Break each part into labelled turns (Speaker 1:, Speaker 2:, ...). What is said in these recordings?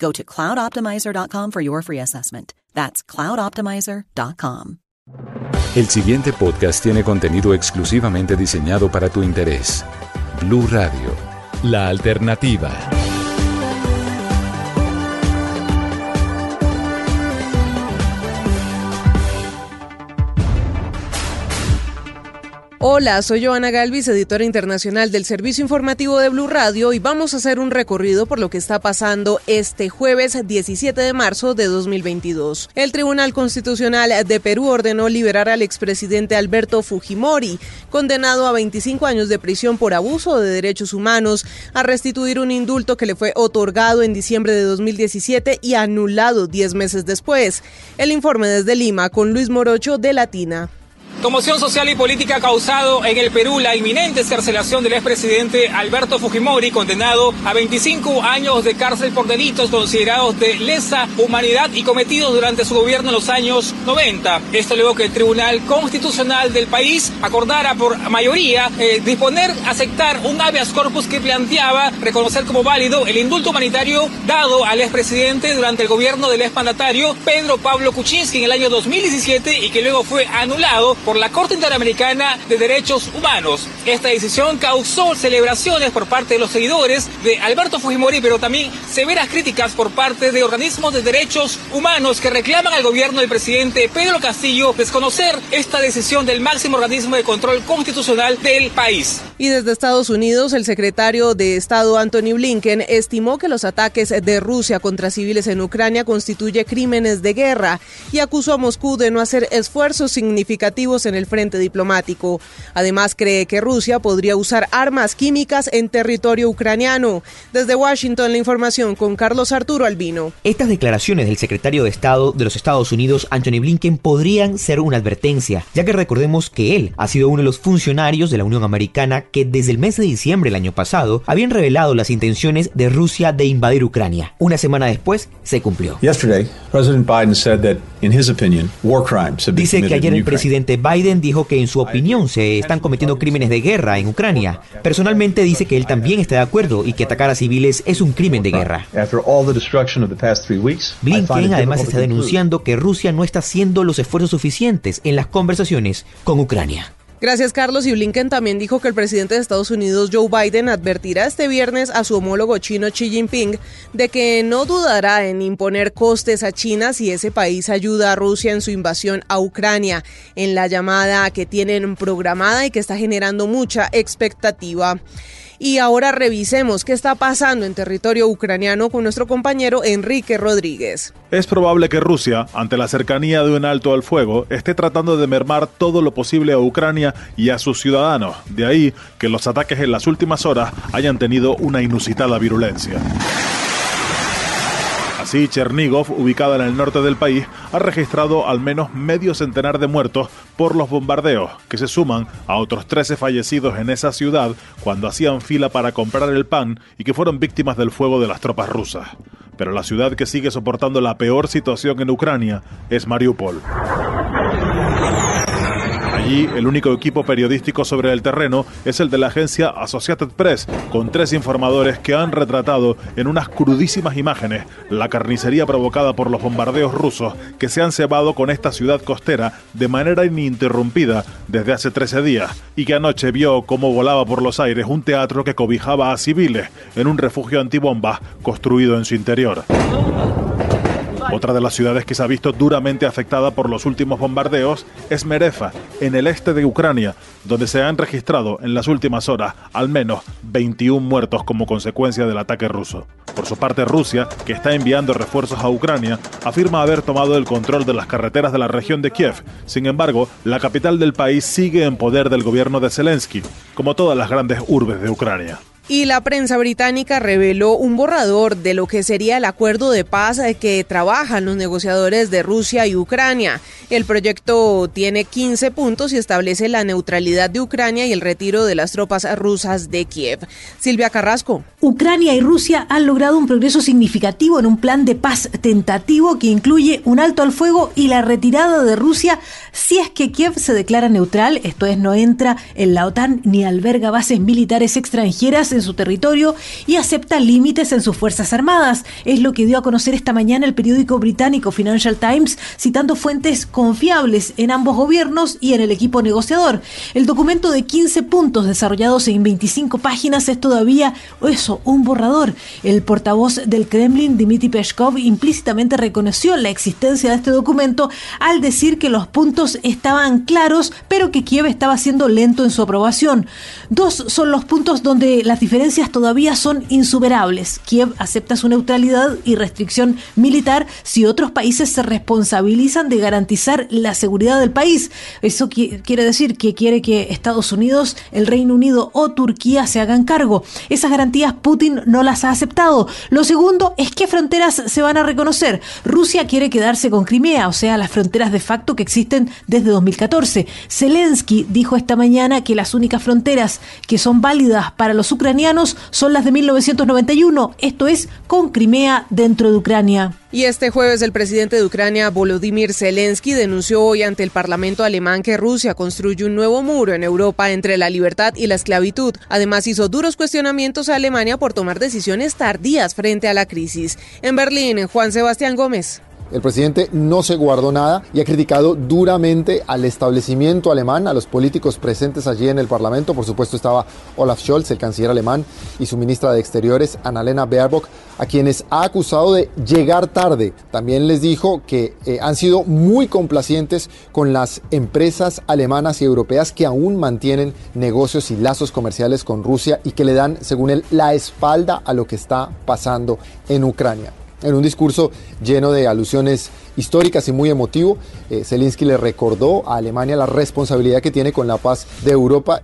Speaker 1: Go to cloudoptimizer.com for your free assessment. That's cloudoptimizer.com.
Speaker 2: El siguiente podcast tiene contenido exclusivamente diseñado para tu interés. Blue Radio, la alternativa.
Speaker 3: Hola, soy Joana Galvis, editora internacional del Servicio Informativo de Blue Radio y vamos a hacer un recorrido por lo que está pasando este jueves 17 de marzo de 2022. El Tribunal Constitucional de Perú ordenó liberar al expresidente Alberto Fujimori, condenado a 25 años de prisión por abuso de derechos humanos, a restituir un indulto que le fue otorgado en diciembre de 2017 y anulado 10 meses después. El informe desde Lima con Luis Morocho de Latina.
Speaker 4: Conmoción social y política ha causado en el Perú la inminente escarcelación del expresidente Alberto Fujimori, condenado a 25 años de cárcel por delitos considerados de lesa humanidad y cometidos durante su gobierno en los años 90. Esto luego que el Tribunal Constitucional del país acordara por mayoría eh, disponer, aceptar un habeas corpus que planteaba reconocer como válido el indulto humanitario dado al expresidente durante el gobierno del exmandatario Pedro Pablo Kuczynski en el año 2017 y que luego fue anulado por la Corte Interamericana de Derechos Humanos. Esta decisión causó celebraciones por parte de los seguidores de Alberto Fujimori, pero también severas críticas por parte de organismos de derechos humanos que reclaman al gobierno del presidente Pedro Castillo desconocer esta decisión del máximo organismo de control constitucional del país.
Speaker 3: Y desde Estados Unidos, el secretario de Estado Anthony Blinken estimó que los ataques de Rusia contra civiles en Ucrania constituye crímenes de guerra y acusó a Moscú de no hacer esfuerzos significativos en el frente diplomático. Además, cree que Rusia podría usar armas químicas en territorio ucraniano. Desde Washington, la información con Carlos Arturo Albino.
Speaker 5: Estas declaraciones del secretario de Estado de los Estados Unidos, Anthony Blinken, podrían ser una advertencia, ya que recordemos que él ha sido uno de los funcionarios de la Unión Americana que desde el mes de diciembre del año pasado habían revelado las intenciones de Rusia de invadir Ucrania. Una semana después se cumplió. Dice que ayer el presidente Biden dijo que en su opinión se están cometiendo crímenes de guerra en Ucrania. Personalmente dice que él también está de acuerdo y que atacar a civiles es un crimen de guerra. Blinken además está denunciando que Rusia no está haciendo los esfuerzos suficientes en las conversaciones con Ucrania.
Speaker 3: Gracias, Carlos. Y Blinken también dijo que el presidente de Estados Unidos, Joe Biden, advertirá este viernes a su homólogo chino Xi Jinping de que no dudará en imponer costes a China si ese país ayuda a Rusia en su invasión a Ucrania, en la llamada que tienen programada y que está generando mucha expectativa. Y ahora revisemos qué está pasando en territorio ucraniano con nuestro compañero Enrique Rodríguez.
Speaker 6: Es probable que Rusia, ante la cercanía de un alto al fuego, esté tratando de mermar todo lo posible a Ucrania y a sus ciudadanos. De ahí que los ataques en las últimas horas hayan tenido una inusitada virulencia. Así, Chernigov, ubicada en el norte del país, ha registrado al menos medio centenar de muertos por los bombardeos, que se suman a otros 13 fallecidos en esa ciudad cuando hacían fila para comprar el pan y que fueron víctimas del fuego de las tropas rusas. Pero la ciudad que sigue soportando la peor situación en Ucrania es Mariupol. El único equipo periodístico sobre el terreno es el de la agencia Associated Press, con tres informadores que han retratado en unas crudísimas imágenes la carnicería provocada por los bombardeos rusos que se han cebado con esta ciudad costera de manera ininterrumpida desde hace 13 días y que anoche vio cómo volaba por los aires un teatro que cobijaba a civiles en un refugio antibombas construido en su interior. Otra de las ciudades que se ha visto duramente afectada por los últimos bombardeos es Merefa, en el este de Ucrania, donde se han registrado en las últimas horas al menos 21 muertos como consecuencia del ataque ruso. Por su parte, Rusia, que está enviando refuerzos a Ucrania, afirma haber tomado el control de las carreteras de la región de Kiev. Sin embargo, la capital del país sigue en poder del gobierno de Zelensky, como todas las grandes urbes de Ucrania
Speaker 3: y la prensa británica reveló un borrador de lo que sería el acuerdo de paz que trabajan los negociadores de Rusia y Ucrania. El proyecto tiene 15 puntos y establece la neutralidad de Ucrania y el retiro de las tropas rusas de Kiev. Silvia Carrasco.
Speaker 7: Ucrania y Rusia han logrado un progreso significativo en un plan de paz tentativo que incluye un alto al fuego y la retirada de Rusia si es que Kiev se declara neutral, esto es, no entra en la OTAN ni alberga bases militares extranjeras su territorio y acepta límites en sus Fuerzas Armadas. Es lo que dio a conocer esta mañana el periódico británico Financial Times, citando fuentes confiables en ambos gobiernos y en el equipo negociador. El documento de 15 puntos desarrollados en 25 páginas es todavía eso, un borrador. El portavoz del Kremlin, Dmitry Peskov, implícitamente reconoció la existencia de este documento al decir que los puntos estaban claros, pero que Kiev estaba siendo lento en su aprobación. Dos son los puntos donde diferencias todavía son insuperables. Kiev acepta su neutralidad y restricción militar si otros países se responsabilizan de garantizar la seguridad del país. Eso quiere decir que quiere que Estados Unidos, el Reino Unido o Turquía se hagan cargo. Esas garantías Putin no las ha aceptado. Lo segundo es qué fronteras se van a reconocer. Rusia quiere quedarse con Crimea, o sea, las fronteras de facto que existen desde 2014. Zelensky dijo esta mañana que las únicas fronteras que son válidas para los ucranianos son las de 1991, esto es, con Crimea dentro de Ucrania.
Speaker 3: Y este jueves el presidente de Ucrania, Volodymyr Zelensky, denunció hoy ante el Parlamento alemán que Rusia construye un nuevo muro en Europa entre la libertad y la esclavitud. Además hizo duros cuestionamientos a Alemania por tomar decisiones tardías frente a la crisis. En Berlín, Juan Sebastián Gómez.
Speaker 8: El presidente no se guardó nada y ha criticado duramente al establecimiento alemán, a los políticos presentes allí en el Parlamento. Por supuesto estaba Olaf Scholz, el canciller alemán, y su ministra de Exteriores, Annalena Baerbock, a quienes ha acusado de llegar tarde. También les dijo que eh, han sido muy complacientes con las empresas alemanas y europeas que aún mantienen negocios y lazos comerciales con Rusia y que le dan, según él, la espalda a lo que está pasando en Ucrania. En un discurso lleno de alusiones históricas y muy emotivo, eh, Zelensky le recordó a Alemania la responsabilidad que tiene con la paz de Europa.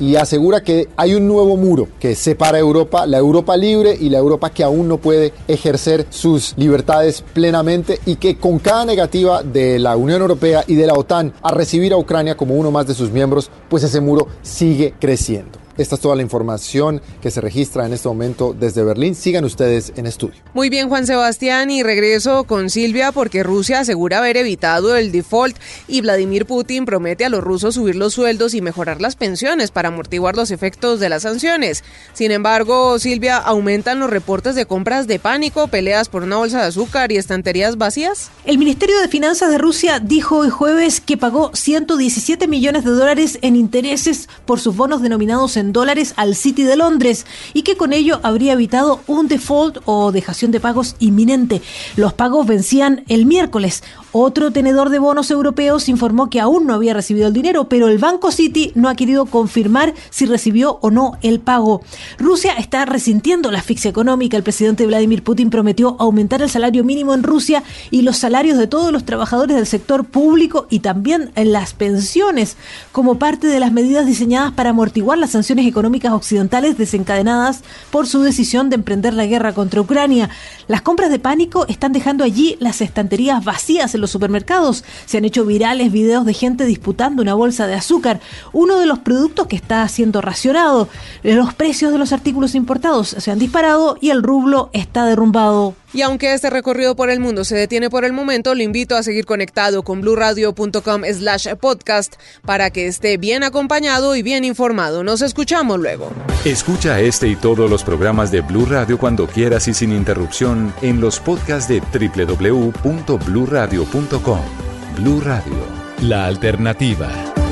Speaker 8: Y asegura que hay un nuevo muro que separa Europa, la Europa libre y la Europa que aún no puede ejercer sus libertades plenamente y que con cada negativa de la Unión Europea y de la OTAN a recibir a Ucrania como uno más de sus miembros, pues ese muro sigue creciendo. Esta es toda la información que se registra en este momento desde Berlín. Sigan ustedes en estudio.
Speaker 3: Muy bien, Juan Sebastián, y regreso con Silvia porque Rusia asegura haber evitado el default y Vladimir Putin promete a los rusos subir los sueldos y mejorar las pensiones para amortiguar los efectos de las sanciones. Sin embargo, Silvia, ¿aumentan los reportes de compras de pánico, peleas por una bolsa de azúcar y estanterías vacías?
Speaker 7: El Ministerio de Finanzas de Rusia dijo hoy jueves que pagó 117 millones de dólares en intereses por sus bonos denominados en dólares al City de Londres y que con ello habría evitado un default o dejación de pagos inminente. Los pagos vencían el miércoles. Otro tenedor de bonos europeos informó que aún no había recibido el dinero, pero el Banco City no ha querido confirmar si recibió o no el pago. Rusia está resintiendo la asfixia económica. El presidente Vladimir Putin prometió aumentar el salario mínimo en Rusia y los salarios de todos los trabajadores del sector público y también en las pensiones como parte de las medidas diseñadas para amortiguar las sanciones económicas occidentales desencadenadas por su decisión de emprender la guerra contra Ucrania. Las compras de pánico están dejando allí las estanterías vacías en los supermercados. Se han hecho virales videos de gente disputando una bolsa de azúcar, uno de los productos que está siendo racionado. Los precios de los artículos importados se han disparado y el rublo está derrumbado.
Speaker 3: Y aunque este recorrido por el mundo se detiene por el momento, lo invito a seguir conectado con bluradio.com slash podcast para que esté bien acompañado y bien informado. Nos escuchamos luego.
Speaker 2: Escucha este y todos los programas de Blue Radio cuando quieras y sin interrupción en los podcasts de www.bluradio.com. Blue Radio, la alternativa.